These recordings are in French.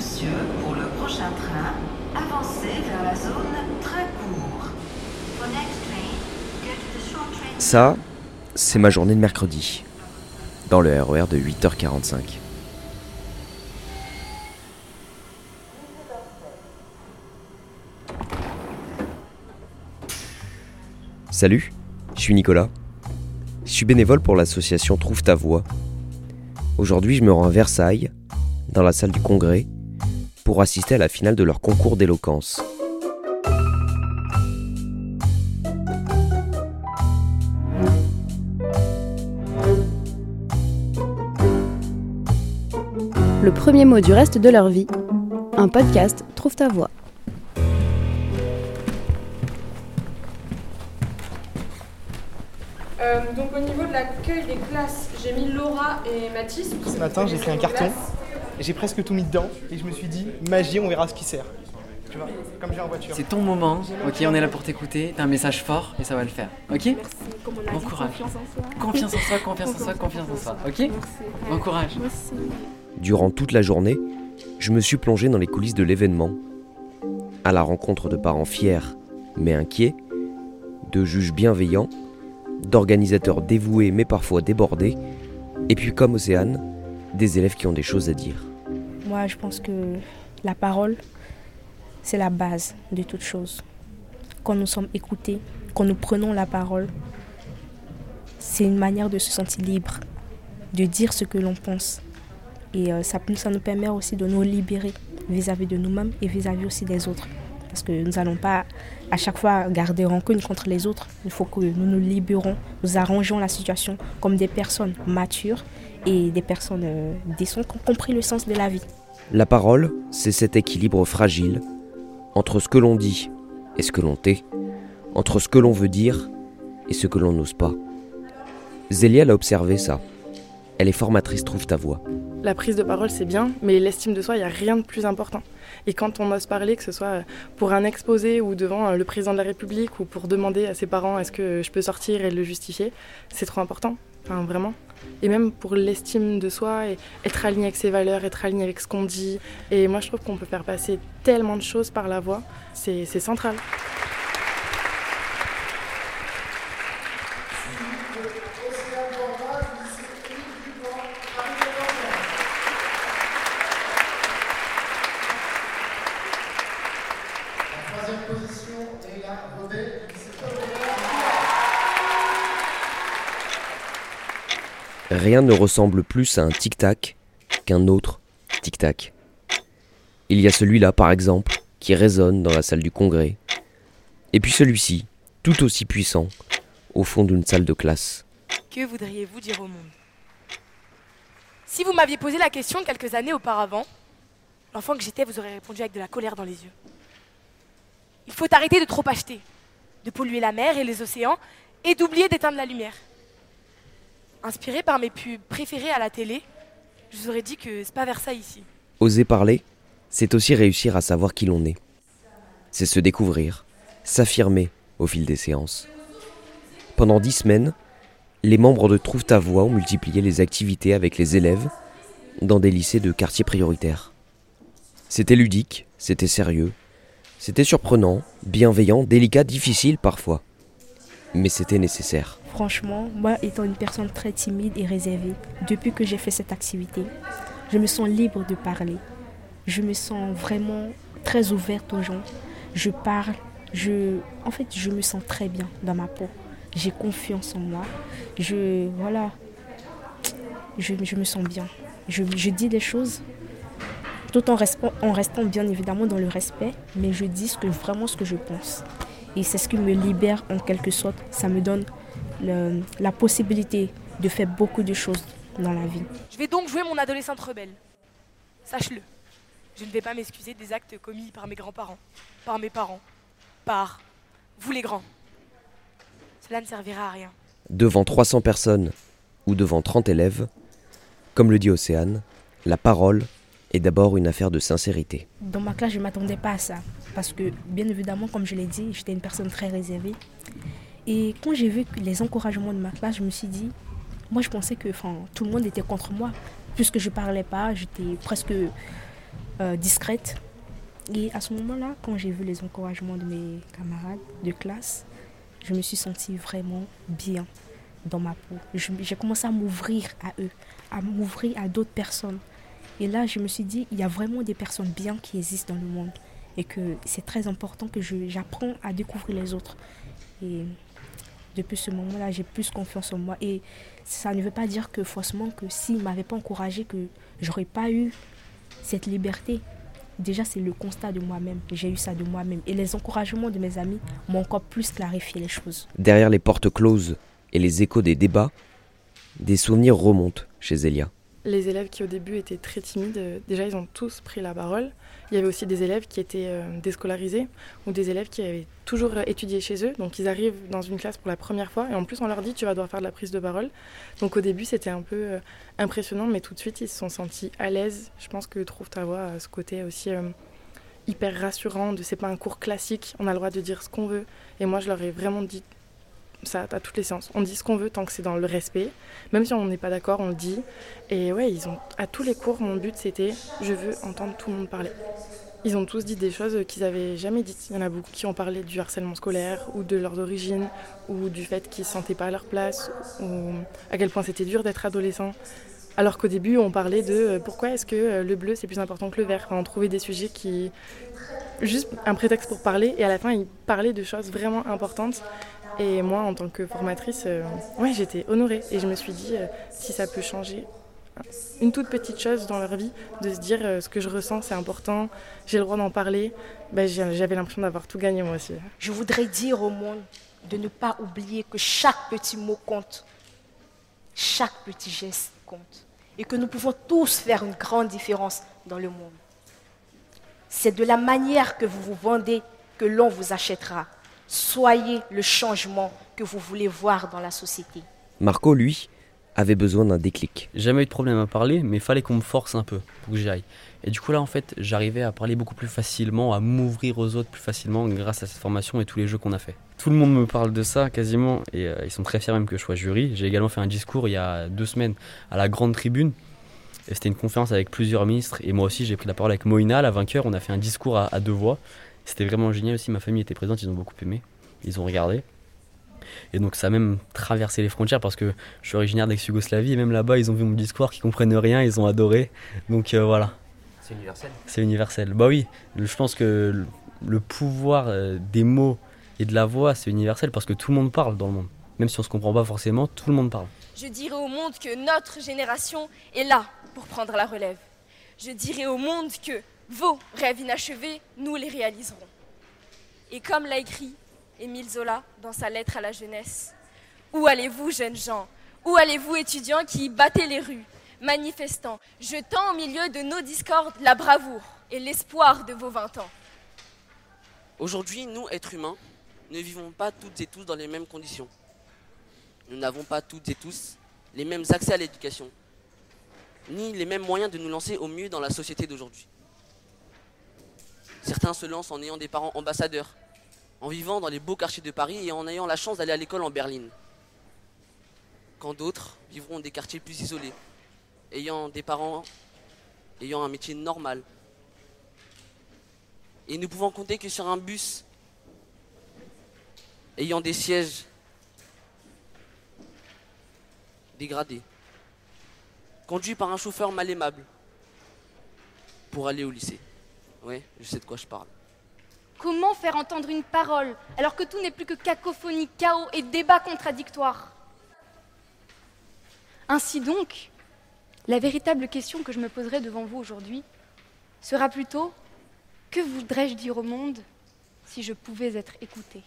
monsieur, pour le prochain train, avancez vers la zone très court. Ça, c'est ma journée de mercredi, dans le RER de 8h45. Salut, je suis Nicolas. Je suis bénévole pour l'association Trouve ta voix. Aujourd'hui, je me rends à Versailles, dans la salle du congrès, pour assister à la finale de leur concours d'éloquence. Le premier mot du reste de leur vie. Un podcast Trouve ta voix. Euh, donc au niveau de l'accueil des classes, j'ai mis Laura et Mathis. Ce matin, j'ai pris un carton j'ai presque tout mis dedans et je me suis dit, magie, on verra ce qui sert. Tu vois, comme j'ai en voiture. C'est ton moment, ok, on est là pour t'écouter, t'as un message fort et ça va le faire, ok Bon courage. Confiance en soi, confiance en soi, confiance en soi, ok Bon courage. Durant toute la journée, je me suis plongé dans les coulisses de l'événement, à la rencontre de parents fiers mais inquiets, de juges bienveillants, d'organisateurs dévoués mais parfois débordés, et puis comme Océane, des élèves qui ont des choses à dire. Moi, je pense que la parole, c'est la base de toute chose. Quand nous sommes écoutés, quand nous prenons la parole, c'est une manière de se sentir libre, de dire ce que l'on pense. Et euh, ça, nous permet aussi de nous libérer vis-à-vis de nous-mêmes et vis-à-vis aussi des autres. Parce que nous n'allons pas à chaque fois garder rancune contre les autres. Il faut que nous nous libérons, nous arrangeons la situation comme des personnes matures et des personnes euh, décentes qui ont compris le sens de la vie. La parole, c'est cet équilibre fragile entre ce que l'on dit et ce que l'on tait, entre ce que l'on veut dire et ce que l'on n'ose pas. Zélia l'a observé ça. Elle est formatrice Trouve ta voix. La prise de parole, c'est bien, mais l'estime de soi, il n'y a rien de plus important. Et quand on ose parler, que ce soit pour un exposé ou devant euh, le président de la République ou pour demander à ses parents est-ce que je peux sortir et le justifier, c'est trop important. Enfin, vraiment. Et même pour l'estime de soi, et être aligné avec ses valeurs, être aligné avec ce qu'on dit. Et moi, je trouve qu'on peut faire passer tellement de choses par la voix. C'est c'est central. Rien ne ressemble plus à un tic-tac qu'un autre tic-tac. Il y a celui-là, par exemple, qui résonne dans la salle du congrès. Et puis celui-ci, tout aussi puissant, au fond d'une salle de classe. Que voudriez-vous dire au monde? Si vous m'aviez posé la question quelques années auparavant, l'enfant que j'étais vous aurait répondu avec de la colère dans les yeux. Il faut arrêter de trop acheter, de polluer la mer et les océans et d'oublier d'éteindre la lumière. Inspiré par mes pubs préférées à la télé, je vous aurais dit que c'est pas vers ça ici. Oser parler, c'est aussi réussir à savoir qui l'on est. C'est se découvrir, s'affirmer au fil des séances. Pendant dix semaines, les membres de Trouve ta voix ont multiplié les activités avec les élèves dans des lycées de quartiers prioritaires. C'était ludique, c'était sérieux, c'était surprenant, bienveillant, délicat, difficile parfois. Mais c'était nécessaire. Franchement, moi étant une personne très timide et réservée, depuis que j'ai fait cette activité, je me sens libre de parler. Je me sens vraiment très ouverte aux gens. Je parle, je, en fait, je me sens très bien dans ma peau. J'ai confiance en moi. Je, voilà, je, me sens bien. Je, dis des choses tout en restant, en restant bien évidemment dans le respect, mais je dis vraiment ce que je pense. Et c'est ce qui me libère en quelque sorte. Ça me donne le- la possibilité de faire beaucoup de choses dans la vie. Je vais donc jouer mon adolescente rebelle. Sache-le, je ne vais pas m'excuser des actes commis par mes grands-parents, par mes parents, par vous les grands. Cela ne servira à rien. Devant 300 personnes ou devant 30 élèves, comme le dit Océane, la parole est d'abord une affaire de sincérité. Dans ma classe, je ne m'attendais pas à ça. Parce que, bien évidemment, comme je l'ai dit, j'étais une personne très réservée. Et quand j'ai vu les encouragements de ma classe, je me suis dit, moi je pensais que tout le monde était contre moi. Puisque je parlais pas, j'étais presque euh, discrète. Et à ce moment-là, quand j'ai vu les encouragements de mes camarades de classe, je me suis sentie vraiment bien dans ma peau. J'ai commencé à m'ouvrir à eux, à m'ouvrir à d'autres personnes. Et là, je me suis dit, il y a vraiment des personnes bien qui existent dans le monde. Et que c'est très important que j'apprends à découvrir les autres. Depuis ce moment-là, j'ai plus confiance en moi. Et ça ne veut pas dire que forcément que s'ils ne m'avaient pas encouragé, que j'aurais pas eu cette liberté. Déjà, c'est le constat de moi-même. J'ai eu ça de moi-même. Et les encouragements de mes amis m'ont encore plus clarifié les choses. Derrière les portes closes et les échos des débats, des souvenirs remontent chez Elia. Les élèves qui au début étaient très timides, euh, déjà ils ont tous pris la parole. Il y avait aussi des élèves qui étaient euh, déscolarisés ou des élèves qui avaient toujours euh, étudié chez eux. Donc ils arrivent dans une classe pour la première fois et en plus on leur dit tu vas devoir faire de la prise de parole. Donc au début c'était un peu impressionnant mais tout de suite ils se sont sentis à l'aise. Je pense que Trouve ta voix ce côté aussi hyper rassurant de c'est pas un cours classique, on a le droit de dire ce qu'on veut. Et moi je leur ai vraiment dit ça à toutes les séances. On dit ce qu'on veut tant que c'est dans le respect. Même si on n'est pas d'accord, on le dit. Et ouais, ils ont à tous les cours, mon but c'était je veux entendre tout le monde parler. Ils ont tous dit des choses qu'ils n'avaient jamais dites. Il y en a beaucoup qui ont parlé du harcèlement scolaire ou de leurs origines ou du fait qu'ils ne se sentaient pas à leur place ou à quel point c'était dur d'être adolescent. Alors qu'au début, on parlait de euh, pourquoi est-ce que euh, le bleu c'est plus important que le vert? on trouvait des sujets qui. Juste un prétexte pour parler et à la fin, ils parlaient de choses vraiment importantes et moi, en tant que formatrice, euh, ouais, j'étais honorée. Et je me suis dit, euh, si ça peut changer une toute petite chose dans leur vie, de se dire euh, ce que je ressens, c'est important, j'ai le droit d'en parler, ben, j'avais l'impression d'avoir tout gagné moi aussi. Je voudrais dire au monde de ne pas oublier que chaque petit mot compte, chaque petit geste compte, et que nous pouvons tous faire une grande différence dans le monde. C'est de la manière que vous vous vendez que l'on vous achètera. Soyez le changement que vous voulez voir dans la société. Marco, lui, avait besoin d'un déclic. Jamais eu de problème à parler, mais il fallait qu'on me force un peu pour que j'y aille. Et du coup là en fait j'arrivais à parler beaucoup plus facilement, à m'ouvrir aux autres plus facilement grâce à cette formation et tous les jeux qu'on a fait. Tout le monde me parle de ça quasiment et euh, ils sont très fiers même que je sois jury. J'ai également fait un discours il y a deux semaines à la grande tribune. Et c'était une conférence avec plusieurs ministres et moi aussi j'ai pris la parole avec Moïna, la vainqueur. On a fait un discours à deux voix c'était vraiment génial aussi, ma famille était présente, ils ont beaucoup aimé, ils ont regardé. Et donc ça a même traversé les frontières parce que je suis originaire d'ex-Yougoslavie et même là-bas ils ont vu mon discours, qui comprennent rien, ils ont adoré. Donc euh, voilà. C'est universel C'est universel. Bah oui, je pense que le pouvoir euh, des mots et de la voix c'est universel parce que tout le monde parle dans le monde. Même si on se comprend pas forcément, tout le monde parle. Je dirais au monde que notre génération est là pour prendre la relève. Je dirais au monde que vos rêves inachevés, nous les réaliserons. Et comme l'a écrit Émile Zola dans sa lettre à la jeunesse, où allez-vous, jeunes gens? Où allez-vous, étudiants qui battez les rues, manifestants, jetant au milieu de nos discordes la bravoure et l'espoir de vos vingt ans Aujourd'hui, nous, êtres humains, ne vivons pas toutes et tous dans les mêmes conditions. Nous n'avons pas toutes et tous les mêmes accès à l'éducation, ni les mêmes moyens de nous lancer au mieux dans la société d'aujourd'hui. Certains se lancent en ayant des parents ambassadeurs, en vivant dans les beaux quartiers de Paris et en ayant la chance d'aller à l'école en Berlin. Quand d'autres vivront dans des quartiers plus isolés, ayant des parents ayant un métier normal. Et nous pouvons compter que sur un bus ayant des sièges dégradés, conduit par un chauffeur mal aimable, pour aller au lycée. Oui, je sais de quoi je parle. Comment faire entendre une parole alors que tout n'est plus que cacophonie, chaos et débat contradictoires Ainsi donc, la véritable question que je me poserai devant vous aujourd'hui sera plutôt que voudrais-je dire au monde si je pouvais être écouté?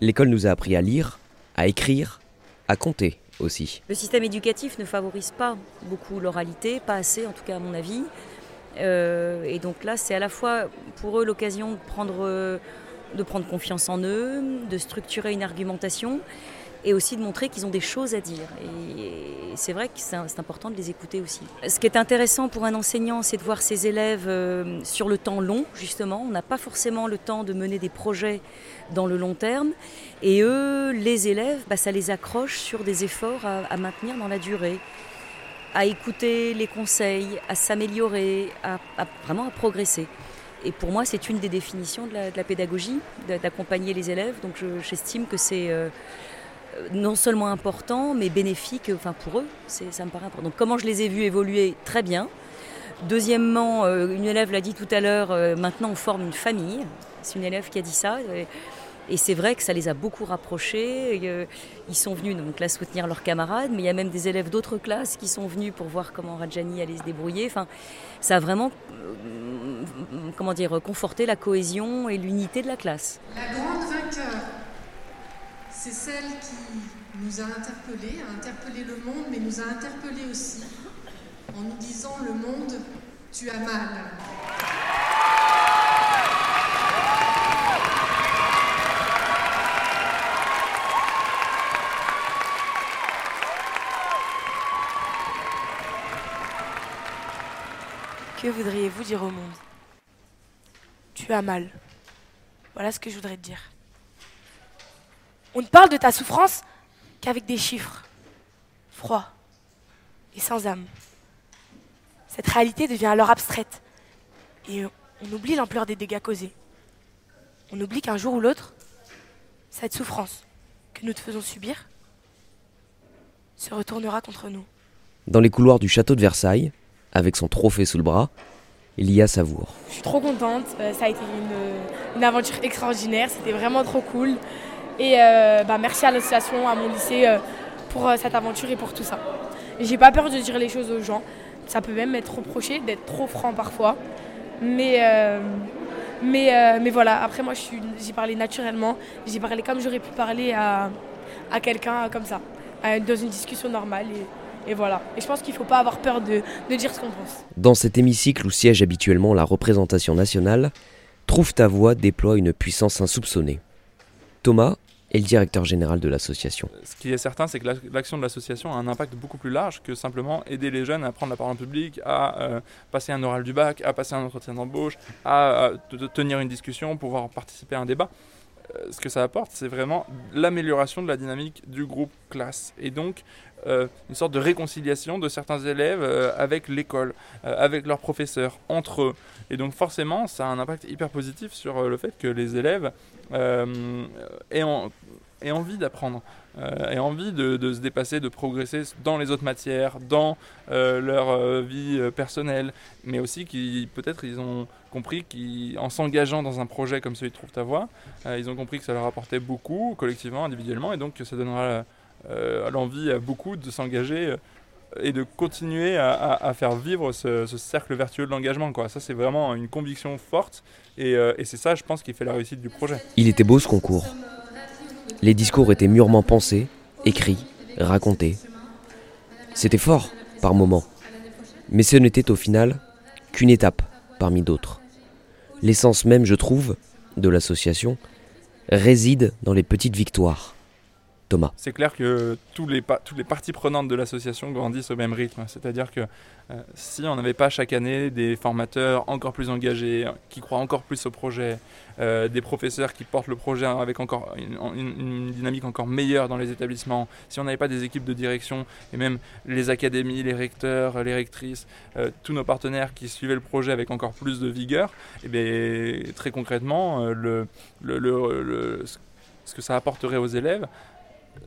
L'école nous a appris à lire, à écrire, à compter aussi. Le système éducatif ne favorise pas beaucoup l'oralité, pas assez en tout cas à mon avis. Euh, et donc là, c'est à la fois pour eux l'occasion de prendre, de prendre confiance en eux, de structurer une argumentation et aussi de montrer qu'ils ont des choses à dire. Et c'est vrai que c'est important de les écouter aussi. Ce qui est intéressant pour un enseignant, c'est de voir ses élèves euh, sur le temps long, justement. On n'a pas forcément le temps de mener des projets dans le long terme. Et eux, les élèves, bah, ça les accroche sur des efforts à maintenir dans la durée. à écouter les conseils, à s'améliorer, à, vraiment à progresser. Et pour moi, c'est une des définitions de la, pédagogie, d'accompagner les élèves. Donc j'estime que c'est euh, non seulement important, mais bénéfique enfin, pour eux. Ça me paraît important. Donc comment je les ai vus évoluer? Très bien. Deuxièmement, euh, une élève l'a dit tout à l'heure, euh, maintenant on forme une famille. C'est une élève qui a dit ça. Et c'est vrai que ça les a beaucoup rapprochés. Euh, ils sont venus donc là soutenir leurs camarades, mais il y a même des élèves d'autres classes qui sont venus pour voir comment Rajani allait se débrouiller. Enfin, ça a vraiment, comment dire, conforté la cohésion et l'unité de la classe. La grande c'est celle qui nous a interpellés, a interpellé le monde, mais nous a interpellés aussi en nous disant le monde, tu as mal. Que voudriez-vous dire au monde? Tu as mal. Voilà ce que je voudrais te dire. On ne parle de ta souffrance qu'avec des chiffres, froids et sans âme. Cette réalité devient alors abstraite. Et on oublie l'ampleur des dégâts causés. On oublie qu'un jour ou l'autre, cette souffrance que nous te faisons subir se retournera contre nous. Dans les couloirs du château de Versailles, avec son trophée sous le bras, il y a Savour. Je suis trop contente, euh, ça a été une, aventure extraordinaire, c'était vraiment trop cool. Et euh, bah, merci à l'association, à mon lycée euh, pour cette aventure et pour tout ça. J'ai pas peur de dire les choses aux gens, ça peut même être reproché d'être trop franc parfois. Mais, euh, mais, euh, mais voilà, après moi j'ai parlé naturellement, j'ai parlé comme j'aurais pu parler à, à quelqu'un comme ça, dans une discussion normale. Et, et voilà. Et je pense qu'il ne faut pas avoir peur de, de dire ce qu'on pense. Dans cet hémicycle où siège habituellement la représentation nationale, Trouve ta voix déploie une puissance insoupçonnée. Thomas et le directeur général de l'association. Ce qui est certain, c'est que l'action de l'association a un impact beaucoup plus large que simplement aider les jeunes à prendre la parole en public, à euh, passer un oral du bac, à passer un entretien d'embauche, à, tenir une discussion, pouvoir participer à un débat. Euh, ce que ça apporte, c'est vraiment l'amélioration de la dynamique du groupe classe. Et donc, euh, une sorte de réconciliation de certains élèves avec l'école, avec leurs professeurs, entre eux. Et donc forcément, ça a un impact hyper positif sur le fait que les élèves aient, en, et envie d'apprendre, euh, et envie de, se dépasser, de progresser dans les autres matières, dans euh, leur euh, vie personnelle, mais aussi qui peut-être ils ont compris qu'en s'engageant dans un projet comme celui de Trouve ta voix, ils ont compris que ça leur apportait beaucoup, collectivement, individuellement, et donc que ça donnera l'envie à beaucoup de s'engager et de continuer à, faire vivre ce, cercle vertueux de l'engagement. Ça, c'est vraiment une conviction forte et, et c'est ça, je pense, qui fait la réussite du projet. Il était beau ce concours. Les discours étaient mûrement pensés, écrits, racontés. C'était fort, par moments. Mais ce n'était au final qu'une étape parmi d'autres. L'essence même, je trouve, de l'association réside dans les petites victoires Thomas. C'est clair que toutes les parties prenantes de l'association grandissent au même rythme. C'est-à-dire que euh, si on n'avait pas chaque année des formateurs encore plus engagés, qui croient encore plus au projet, euh, des professeurs qui portent le projet avec encore une, dynamique encore meilleure dans les établissements, si on n'avait pas des équipes de direction et même les académies, les recteurs, les rectrices, euh, tous nos partenaires qui suivaient le projet avec encore plus de vigueur, eh bien, très concrètement, ce que ça apporterait aux élèves,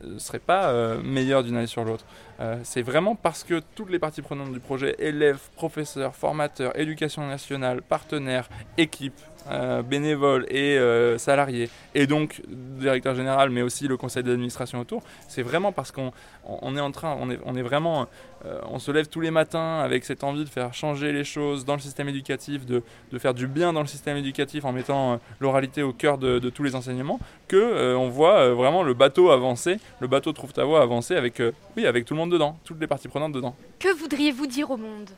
ne serait pas euh, meilleur d'une année sur l'autre. Euh, c'est vraiment parce que toutes les parties prenantes du projet, élèves, professeurs, formateurs, éducation nationale, partenaires, équipes, euh, bénévoles et euh, salariés, et donc directeur général, mais aussi le conseil d'administration autour, c'est vraiment parce qu'on on est en train, on est, on est vraiment, euh, on se lève tous les matins avec cette envie de faire changer les choses dans le système éducatif, de, de faire du bien dans le système éducatif en mettant l'oralité au cœur de, de, tous les enseignements, que on voit vraiment le bateau avancer, le bateau trouve ta voie avancer avec, oui, avec tout le monde dedans, toutes les parties prenantes dedans. Que voudriez-vous dire au monde?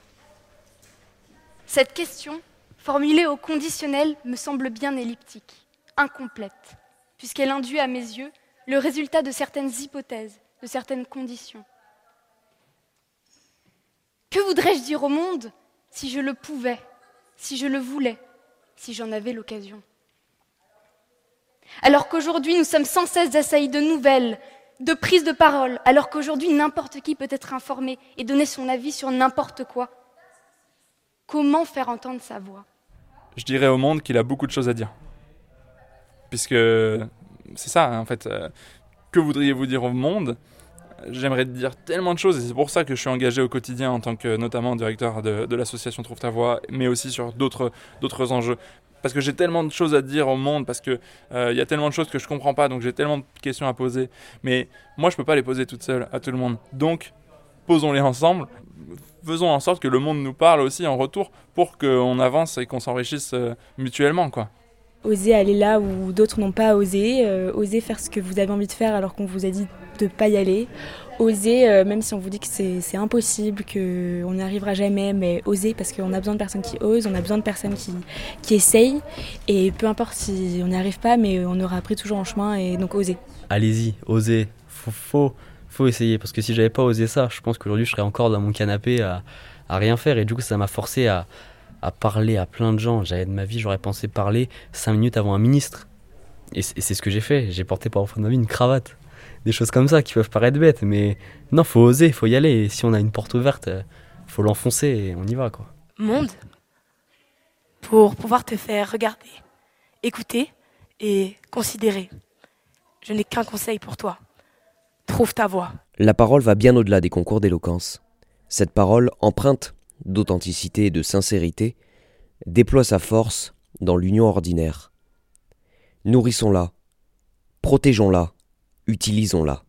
Cette question formulée au conditionnel me semble bien elliptique, incomplète, puisqu'elle induit à mes yeux le résultat de certaines hypothèses, de certaines conditions. Que voudrais-je dire au monde si je le pouvais, si je le voulais, si j'en avais l'occasion? Alors qu'aujourd'hui nous sommes sans cesse assaillis de nouvelles, de prise de parole, alors qu'aujourd'hui n'importe qui peut être informé et donner son avis sur n'importe quoi. Comment faire entendre sa voix? Je dirais au monde qu'il a beaucoup de choses à dire. Puisque c'est ça, en fait. Euh, que voudriez-vous dire au monde? J'aimerais dire tellement de choses et c'est pour ça que je suis engagé au quotidien en tant que notamment directeur de, l'association Trouve ta voix, mais aussi sur d'autres enjeux parce que j'ai tellement de choses à dire au monde, parce qu'il euh, y a tellement de choses que je comprends pas, donc j'ai tellement de questions à poser. Mais moi, je peux pas les poser toute seule à tout le monde. Donc, posons-les ensemble. Faisons en sorte que le monde nous parle aussi en retour pour qu'on avance et qu'on s'enrichisse euh, mutuellement, quoi. Oser aller là où d'autres n'ont pas osé, euh, oser faire ce que vous avez envie de faire alors qu'on vous a dit de ne pas y aller, oser, euh, même si on vous dit que c'est impossible, qu'on n'y arrivera jamais, mais oser parce qu'on a besoin de personnes qui osent, on a besoin de personnes qui, qui essayent, et peu importe si on n'y arrive pas, mais on aura appris toujours en chemin, et donc oser. Allez-y, osez, faut, faut, faut essayer, parce que si j'avais pas osé ça, je pense qu'aujourd'hui je serais encore dans mon canapé à, rien faire, et du coup ça m'a forcé à, parler à plein de gens. J'avais de ma vie, j'aurais pensé parler cinq minutes avant un ministre. Et c'est ce que j'ai fait. J'ai porté par de ma vie une cravate des choses comme ça qui peuvent paraître bêtes, mais non, faut oser, faut y aller. Et si on a une porte ouverte, euh, faut l'enfoncer et on y va, quoi. Monde, pour pouvoir te faire regarder, écouter et considérer. Je n'ai qu'un conseil pour toi. Trouve ta voix. La parole va bien au-delà des concours d'éloquence. Cette parole, empreinte d'authenticité et de sincérité, déploie sa force dans l'union ordinaire. Nourrissons-la, protégeons-la, utilisons-la.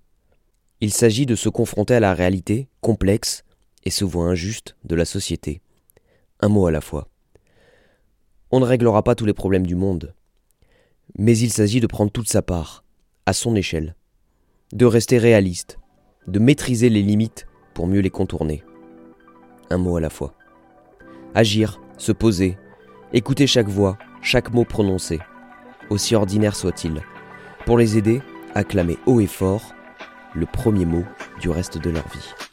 Il s'agit de se confronter à la réalité complexe et souvent injuste de la société. Un mot à la fois. On ne réglera pas tous les problèmes du monde, mais il s'agit de prendre toute sa part, à son échelle, de rester réaliste, de maîtriser les limites pour mieux les contourner. Un mot à la fois. Agir, se poser, écouter chaque voix, chaque mot prononcé, aussi ordinaire soit-il, pour les aider acclamer haut et fort le premier mot du reste de leur vie.